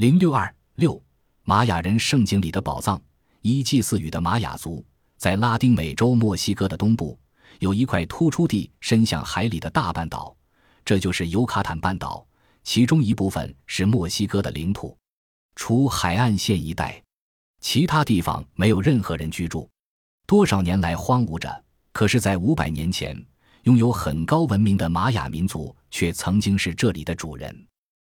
零六二六，玛雅人圣经里的宝藏。一祭祀语的玛雅族，在拉丁美洲墨西哥的东部，有一块突出地伸向海里的大半岛，这就是尤卡坦半岛，其中一部分是墨西哥的领土。除海岸线一带，其他地方没有任何人居住，多少年来荒芜着。可是，在五百年前，拥有很高文明的玛雅民族却曾经是这里的主人。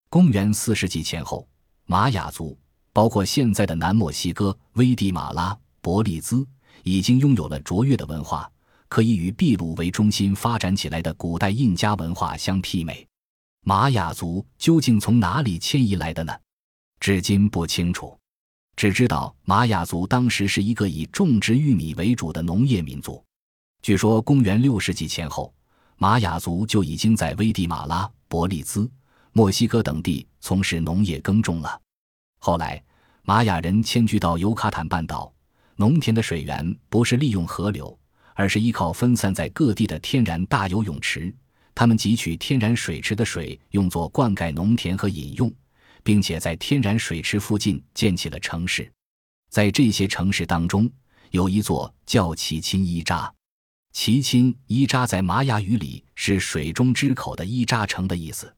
公元四世纪前后，玛雅族。包括现在的南墨西哥、危地马拉、伯利兹，已经拥有了卓越的文化，可以与秘鲁为中心发展起来的古代印加文化相媲美。玛雅族究竟从哪里迁移来的呢？至今不清楚，只知道玛雅族当时是一个以种植玉米为主的农业民族。据说，公元六世纪前后，玛雅族就已经在危地马拉、伯利兹、墨西哥等地从事农业耕种了。后来，玛雅人迁居到尤卡坦半岛，农田的水源不是利用河流，而是依靠分散在各地的天然大游泳池。他们汲取天然水池的水，用作灌溉农田和饮用，并且在天然水池附近建起了城市。在这些城市当中，有一座叫奇钦伊扎。奇钦伊扎在玛雅语里是“水中之口”的伊扎城的意思。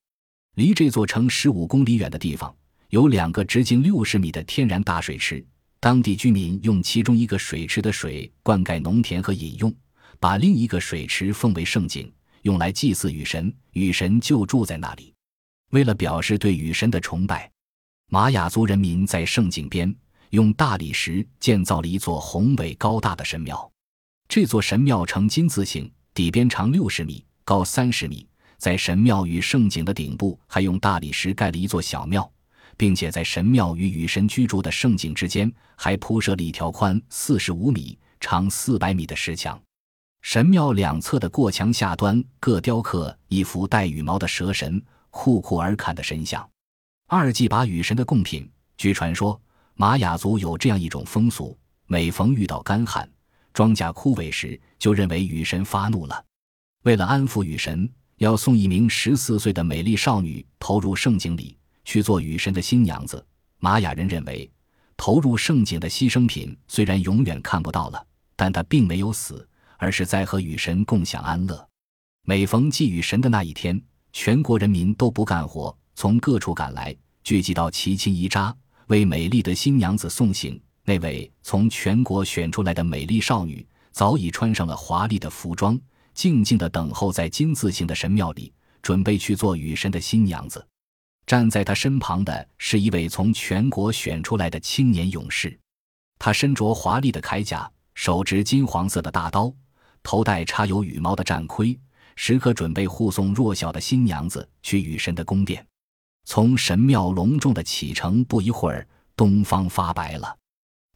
离这座城十五公里远的地方。有两个直径六十米的天然大水池，当地居民用其中一个水池的水灌溉农田和饮用，把另一个水池奉为圣井，用来祭祀雨神。雨神就住在那里。为了表示对雨神的崇拜，玛雅族人民在圣井边用大理石建造了一座宏伟高大的神庙。这座神庙呈金字形，底边长六十米，高三十米。在神庙与圣井的顶部，还用大理石盖了一座小庙。并且在神庙与雨神居住的圣井之间，还铺设了一条宽四十五米、长四百米的石墙。神庙两侧的过墙下端各雕刻一幅带羽毛的蛇神库库尔坎的神像。二祭把雨神的贡品。据传说，玛雅族有这样一种风俗：每逢遇到干旱、庄稼枯萎时，就认为雨神发怒了。为了安抚雨神，要送一名十四岁的美丽少女投入圣井里。去做雨神的新娘子。玛雅人认为，投入圣井的牺牲品虽然永远看不到了，但他并没有死，而是在和雨神共享安乐。每逢祭雨神的那一天，全国人民都不干活，从各处赶来，聚集到奇钦伊扎，为美丽的新娘子送行。那位从全国选出来的美丽少女，早已穿上了华丽的服装，静静地等候在金字形的神庙里，准备去做雨神的新娘子。站在他身旁的是一位从全国选出来的青年勇士，他身着华丽的铠甲，手执金黄色的大刀，头戴插有羽毛的战盔，时刻准备护送弱小的新娘子去雨神的宫殿。从神庙隆重的启程不一会儿，东方发白了，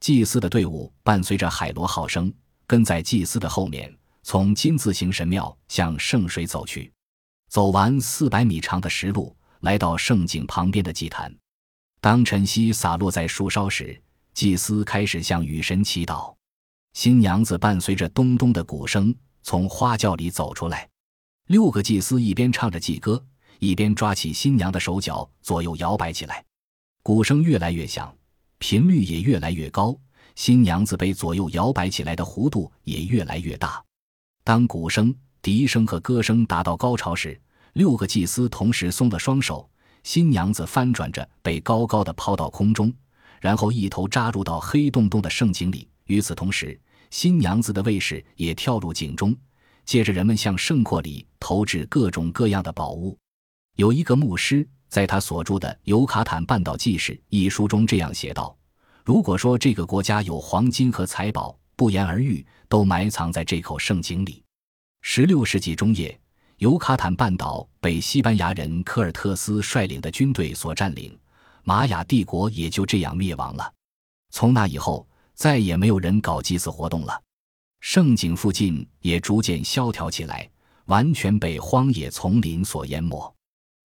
祭司的队伍伴随着海螺号声，跟在祭司的后面，从金字形神庙向圣水走去。走完四百米长的石路。来到圣井旁边的祭坛，当晨曦洒落在树梢时，祭司开始向雨神祈祷。新娘子伴随着咚咚的鼓声从花轿里走出来，六个祭司一边唱着祭歌，一边抓起新娘的手脚左右摇摆起来。鼓声越来越响，频率也越来越高，新娘子被左右摇摆起来的弧度也越来越大。当鼓声、笛声和歌声达到高潮时，六个祭司同时松了双手，新娘子翻转着被高高的抛到空中，然后一头扎入到黑洞洞的圣井里。与此同时，新娘子的卫士也跳入井中。接着，人们向圣阔里投掷各种各样的宝物。有一个牧师在他所著的《尤卡坦半岛纪事》一书中这样写道：“如果说这个国家有黄金和财宝，不言而喻，都埋藏在这口圣井里。”十六世纪中叶。尤卡坦半岛被西班牙人科尔特斯率领的军队所占领，玛雅帝国也就这样灭亡了。从那以后，再也没有人搞祭祀活动了。圣井附近也逐渐萧条起来，完全被荒野丛林所淹没。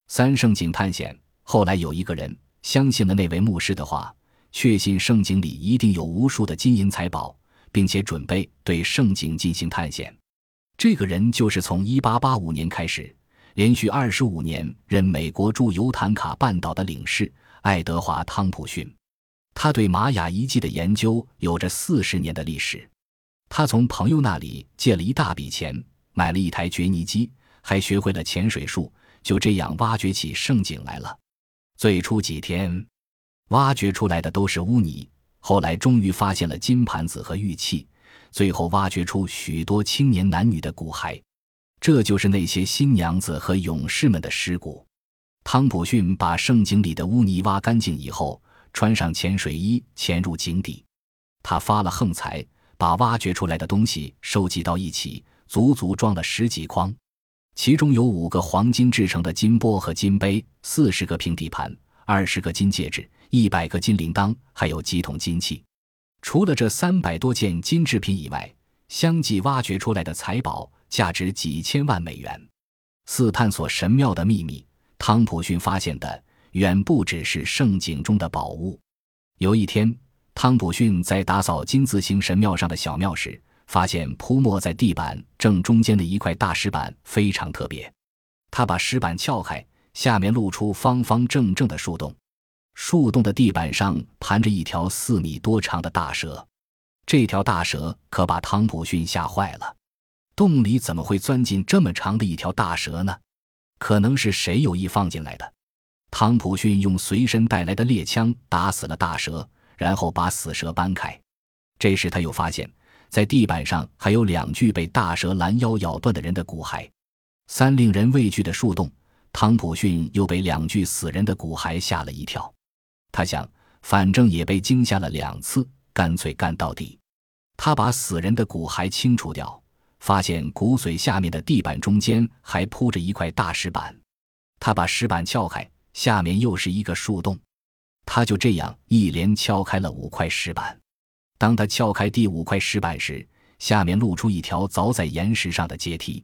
三圣井探险后来有一个人相信了那位牧师的话，确信圣井里一定有无数的金银财宝，并且准备对圣井进行探险。这个人就是从1885年开始，连续25年任美国驻尤坦卡半岛的领事爱德华·汤普逊。他对玛雅遗迹的研究有着四十年的历史。他从朋友那里借了一大笔钱，买了一台掘泥机，还学会了潜水术，就这样挖掘起圣井来了。最初几天，挖掘出来的都是污泥，后来终于发现了金盘子和玉器，最后挖掘出许多青年男女的骨骸，这就是那些新娘子和勇士们的尸骨。汤普逊把圣井里的污泥挖干净以后。穿上潜水衣，潜入井底。他发了横财，把挖掘出来的东西收集到一起，足足装了十几筐。其中有五个黄金制成的金钵和金杯，四十个平底盘，二十个金戒指，一百个金铃铛，还有几桶金器。除了这三百多件金制品以外，相继挖掘出来的财宝价值几千万美元。四探索神庙的秘密，汤普逊发现的。远不只是圣井中的宝物。有一天，汤普逊在打扫金字形神庙上的小庙时，发现铺没在地板正中间的一块大石板非常特别。他把石板撬开，下面露出方方正正的树洞。树洞的地板上盘着一条四米多长的大蛇。这条大蛇可把汤普逊吓坏了。洞里怎么会钻进这么长的一条大蛇呢？可能是谁有意放进来的。汤普逊用随身带来的猎枪打死了大蛇，然后把死蛇搬开。这时他又发现，在地板上还有两具被大蛇拦腰咬断的人的骨骸。三令人畏惧的树洞，汤普逊又被两具死人的骨骸吓了一跳。他想，反正也被惊吓了两次，干脆干到底。他把死人的骨骸清除掉，发现骨髓下面的地板中间还铺着一块大石板。他把石板撬开。下面又是一个树洞，他就这样一连撬开了五块石板。当他撬开第五块石板时，下面露出一条凿在岩石上的阶梯。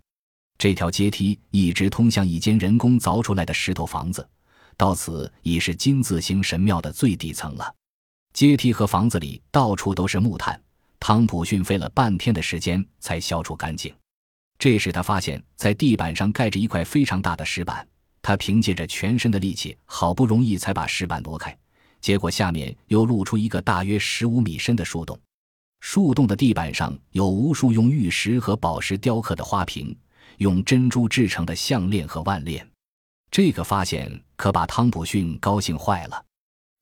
这条阶梯一直通向一间人工凿出来的石头房子，到此已是金字形神庙的最底层了。阶梯和房子里到处都是木炭，汤普逊费了半天的时间才消除干净。这时他发现，在地板上盖着一块非常大的石板。他凭借着全身的力气，好不容易才把石板挪开，结果下面又露出一个大约十五米深的树洞。树洞的地板上有无数用玉石和宝石雕刻的花瓶，用珍珠制成的项链和腕链。这个发现可把汤普逊高兴坏了。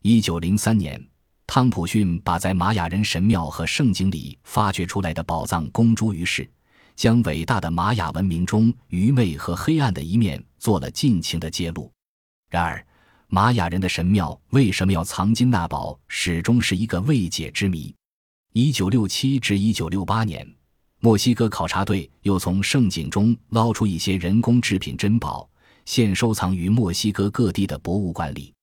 一九零三年，汤普逊把在玛雅人神庙和圣经里发掘出来的宝藏公诸于世。将伟大的玛雅文明中愚昧和黑暗的一面做了尽情的揭露。然而，玛雅人的神庙为什么要藏金纳宝，始终是一个未解之谜。一九六七至一九六八年，墨西哥考察队又从圣井中捞出一些人工制品珍宝，现收藏于墨西哥各地的博物馆里。